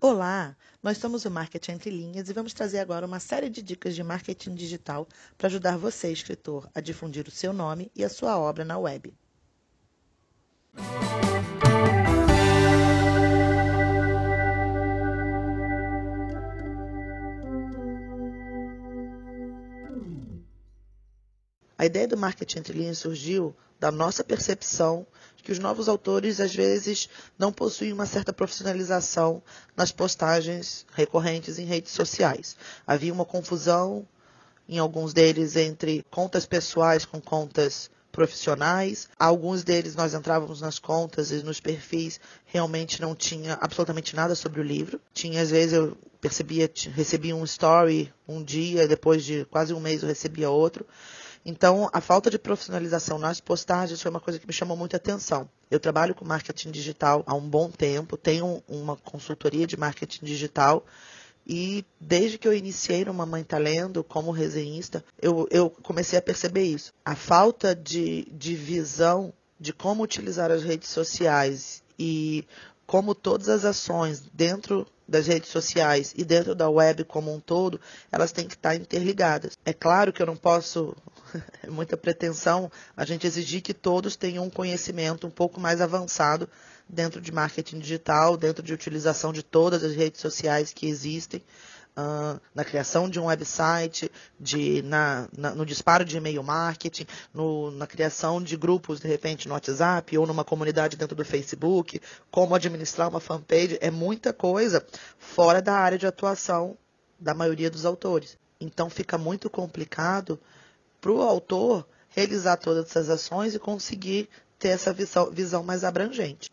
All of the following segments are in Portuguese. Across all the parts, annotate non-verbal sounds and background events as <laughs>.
Olá, nós somos o Marketing Entre Linhas e vamos trazer agora uma série de dicas de marketing digital para ajudar você, escritor, a difundir o seu nome e a sua obra na web. A ideia do marketing entre linhas surgiu da nossa percepção que os novos autores às vezes não possuem uma certa profissionalização nas postagens recorrentes em redes sociais. Havia uma confusão em alguns deles entre contas pessoais com contas profissionais. Alguns deles nós entrávamos nas contas e nos perfis realmente não tinha absolutamente nada sobre o livro. Tinha às vezes eu percebia, recebia um story um dia, depois de quase um mês eu recebia outro. Então, a falta de profissionalização nas postagens foi uma coisa que me chamou muita atenção. Eu trabalho com marketing digital há um bom tempo, tenho uma consultoria de marketing digital e desde que eu iniciei no Mamãe Tá Lendo como resenhista, eu, eu comecei a perceber isso. A falta de, de visão de como utilizar as redes sociais e como todas as ações dentro das redes sociais e dentro da web como um todo, elas têm que estar interligadas. É claro que eu não posso, <laughs> é muita pretensão, a gente exigir que todos tenham um conhecimento um pouco mais avançado dentro de marketing digital, dentro de utilização de todas as redes sociais que existem uh, na criação de um website, de, na, na, no disparo de e-mail marketing, no, na criação de grupos, de repente, no WhatsApp ou numa comunidade dentro do Facebook, como administrar uma fanpage, é muita coisa fora da área de atuação da maioria dos autores. Então fica muito complicado para o autor realizar todas essas ações e conseguir ter essa visão, visão mais abrangente.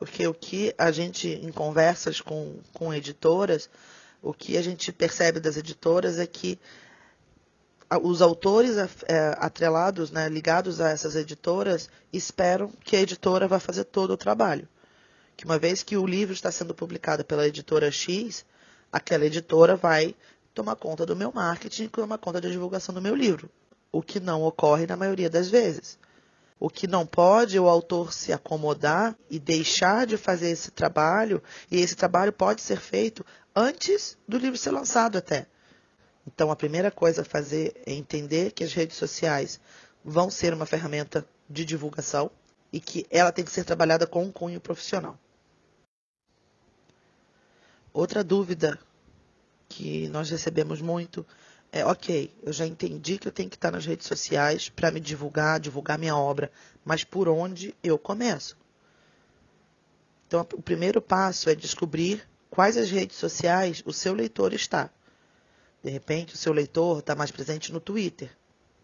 Porque o que a gente, em conversas com, com editoras, o que a gente percebe das editoras é que os autores é, atrelados, né, ligados a essas editoras, esperam que a editora vá fazer todo o trabalho. Que uma vez que o livro está sendo publicado pela editora X, aquela editora vai tomar conta do meu marketing e tomar conta da divulgação do meu livro. O que não ocorre na maioria das vezes. O que não pode o autor se acomodar e deixar de fazer esse trabalho, e esse trabalho pode ser feito antes do livro ser lançado até. Então, a primeira coisa a fazer é entender que as redes sociais vão ser uma ferramenta de divulgação e que ela tem que ser trabalhada com um cunho profissional. Outra dúvida que nós recebemos muito é, ok, eu já entendi que eu tenho que estar nas redes sociais para me divulgar, divulgar minha obra, mas por onde eu começo? Então, o primeiro passo é descobrir quais as redes sociais o seu leitor está. De repente, o seu leitor está mais presente no Twitter.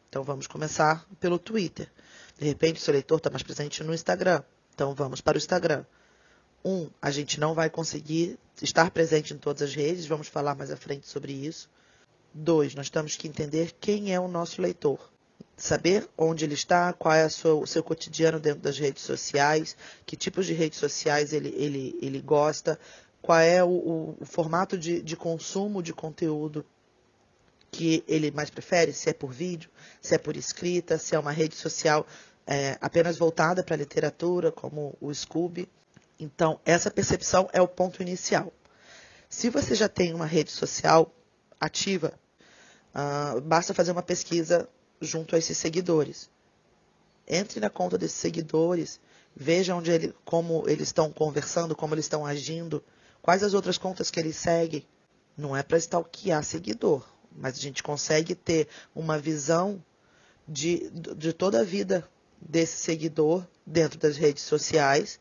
Então, vamos começar pelo Twitter. De repente, o seu leitor está mais presente no Instagram. Então, vamos para o Instagram. Um, a gente não vai conseguir estar presente em todas as redes, vamos falar mais à frente sobre isso. Dois, nós temos que entender quem é o nosso leitor. Saber onde ele está, qual é sua, o seu cotidiano dentro das redes sociais, que tipos de redes sociais ele, ele, ele gosta, qual é o, o, o formato de, de consumo de conteúdo que ele mais prefere, se é por vídeo, se é por escrita, se é uma rede social é, apenas voltada para a literatura, como o Scooby. Então, essa percepção é o ponto inicial. Se você já tem uma rede social ativa, Uh, basta fazer uma pesquisa junto a esses seguidores. Entre na conta desses seguidores, veja onde ele, como eles estão conversando, como eles estão agindo, quais as outras contas que eles seguem. Não é para stalkear seguidor, mas a gente consegue ter uma visão de, de toda a vida desse seguidor dentro das redes sociais,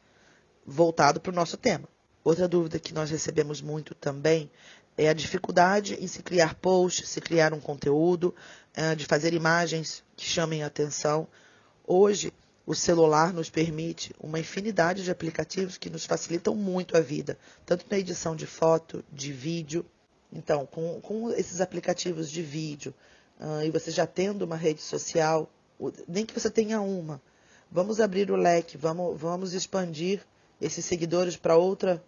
voltado para o nosso tema. Outra dúvida que nós recebemos muito também é a dificuldade em se criar posts, se criar um conteúdo, é, de fazer imagens que chamem a atenção. Hoje, o celular nos permite uma infinidade de aplicativos que nos facilitam muito a vida, tanto na edição de foto, de vídeo. Então, com, com esses aplicativos de vídeo, uh, e você já tendo uma rede social, nem que você tenha uma, vamos abrir o leque, vamos, vamos expandir esses seguidores para outra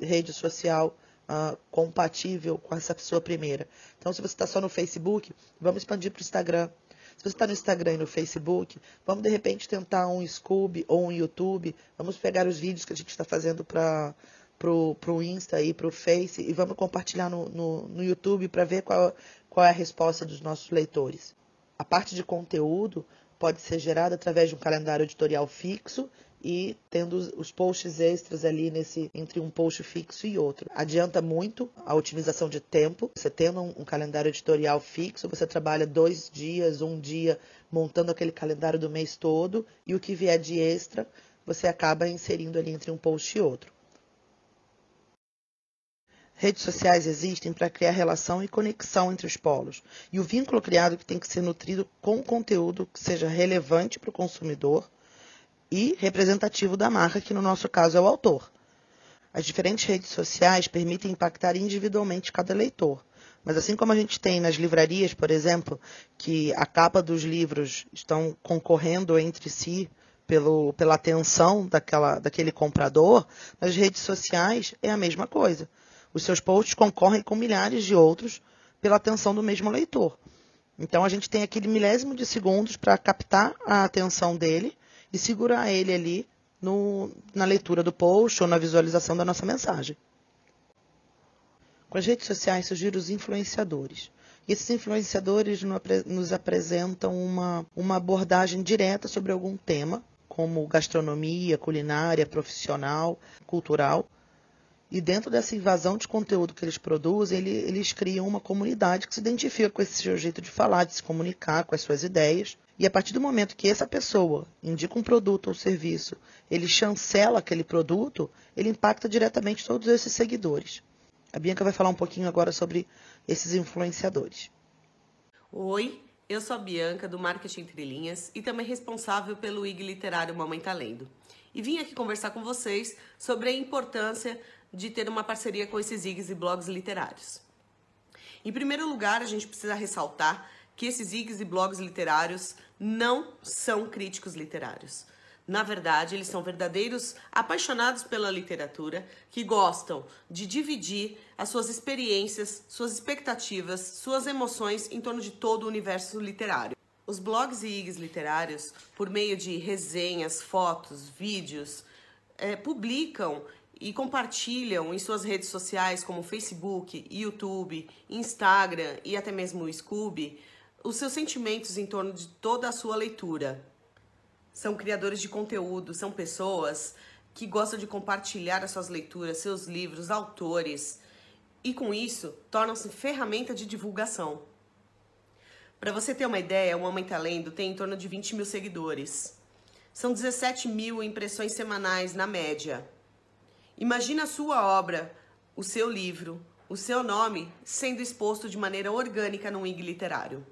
rede social uh, compatível com essa sua primeira. Então, se você está só no Facebook, vamos expandir para o Instagram. Se você está no Instagram e no Facebook, vamos de repente tentar um Scoob ou um YouTube. Vamos pegar os vídeos que a gente está fazendo para pro, pro Insta e pro Face e vamos compartilhar no, no, no YouTube para ver qual, qual é a resposta dos nossos leitores. A parte de conteúdo pode ser gerada através de um calendário editorial fixo e tendo os posts extras ali nesse entre um post fixo e outro. Adianta muito a otimização de tempo. Você tendo um, um, calendário editorial fixo, você trabalha dois dias, um dia montando aquele calendário do mês todo e o que vier de extra você acaba inserindo ali entre um post e outro. Redes sociais existem para criar relação e conexão entre os polos. E o vínculo criado que tem que ser nutrido com conteúdo que seja relevante para o consumidor, e representativo da marca, que no nosso caso é o autor. As diferentes redes sociais permitem impactar individualmente cada leitor. Mas assim como a gente tem nas livrarias, por exemplo, que a capa dos livros estão concorrendo entre si pelo, pela atenção daquela, daquele comprador, nas redes sociais é a mesma coisa. Os seus posts concorrem com milhares de outros pela atenção do mesmo leitor. Então a gente tem aquele milésimo de segundos para captar a atenção dele e segurar ele ali no, na leitura do post ou na visualização da nossa mensagem. Com as redes sociais surgiram os influenciadores. E esses influenciadores nos apresentam uma, uma abordagem direta sobre algum tema, como gastronomia, culinária, profissional, cultural. E dentro dessa invasão de conteúdo que eles produzem, eles criam uma comunidade que se identifica com esse seu jeito de falar, de se comunicar, com as suas ideias. E a partir do momento que essa pessoa indica um produto ou serviço, ele chancela aquele produto, ele impacta diretamente todos esses seguidores. A Bianca vai falar um pouquinho agora sobre esses influenciadores. Oi, eu sou a Bianca do Marketing Entre Linhas e também responsável pelo IG Literário Mamãe Tá Lendo. E vim aqui conversar com vocês sobre a importância de ter uma parceria com esses IGs e blogs literários. Em primeiro lugar, a gente precisa ressaltar que esses IGs e blogs literários não são críticos literários. Na verdade, eles são verdadeiros apaixonados pela literatura que gostam de dividir as suas experiências, suas expectativas, suas emoções em torno de todo o universo literário. Os blogs e IGs literários, por meio de resenhas, fotos, vídeos, é, publicam e compartilham em suas redes sociais como Facebook, YouTube, Instagram e até mesmo o Scooby os seus sentimentos em torno de toda a sua leitura. São criadores de conteúdo, são pessoas que gostam de compartilhar as suas leituras, seus livros, autores, e com isso tornam-se ferramenta de divulgação. Para você ter uma ideia, o Mamãe Tá Lendo tem em torno de 20 mil seguidores. São 17 mil impressões semanais na média. Imagina a sua obra, o seu livro, o seu nome sendo exposto de maneira orgânica num IG literário.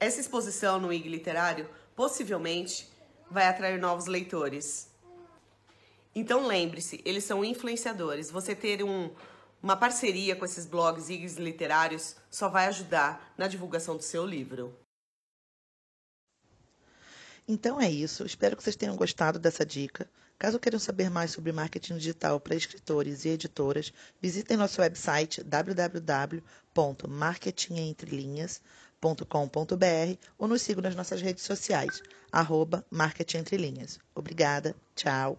Essa exposição no IG Literário possivelmente vai atrair novos leitores. Então lembre-se, eles são influenciadores. Você ter um, uma parceria com esses blogs IGs literários só vai ajudar na divulgação do seu livro. Então é isso. Espero que vocês tenham gostado dessa dica. Caso queiram saber mais sobre marketing digital para escritores e editoras, visitem nosso website www.marketingentrelinhas.com marketing.com.br ou nos siga nas nossas redes sociais, arroba Marketing Entre Linhas. Obrigada, tchau.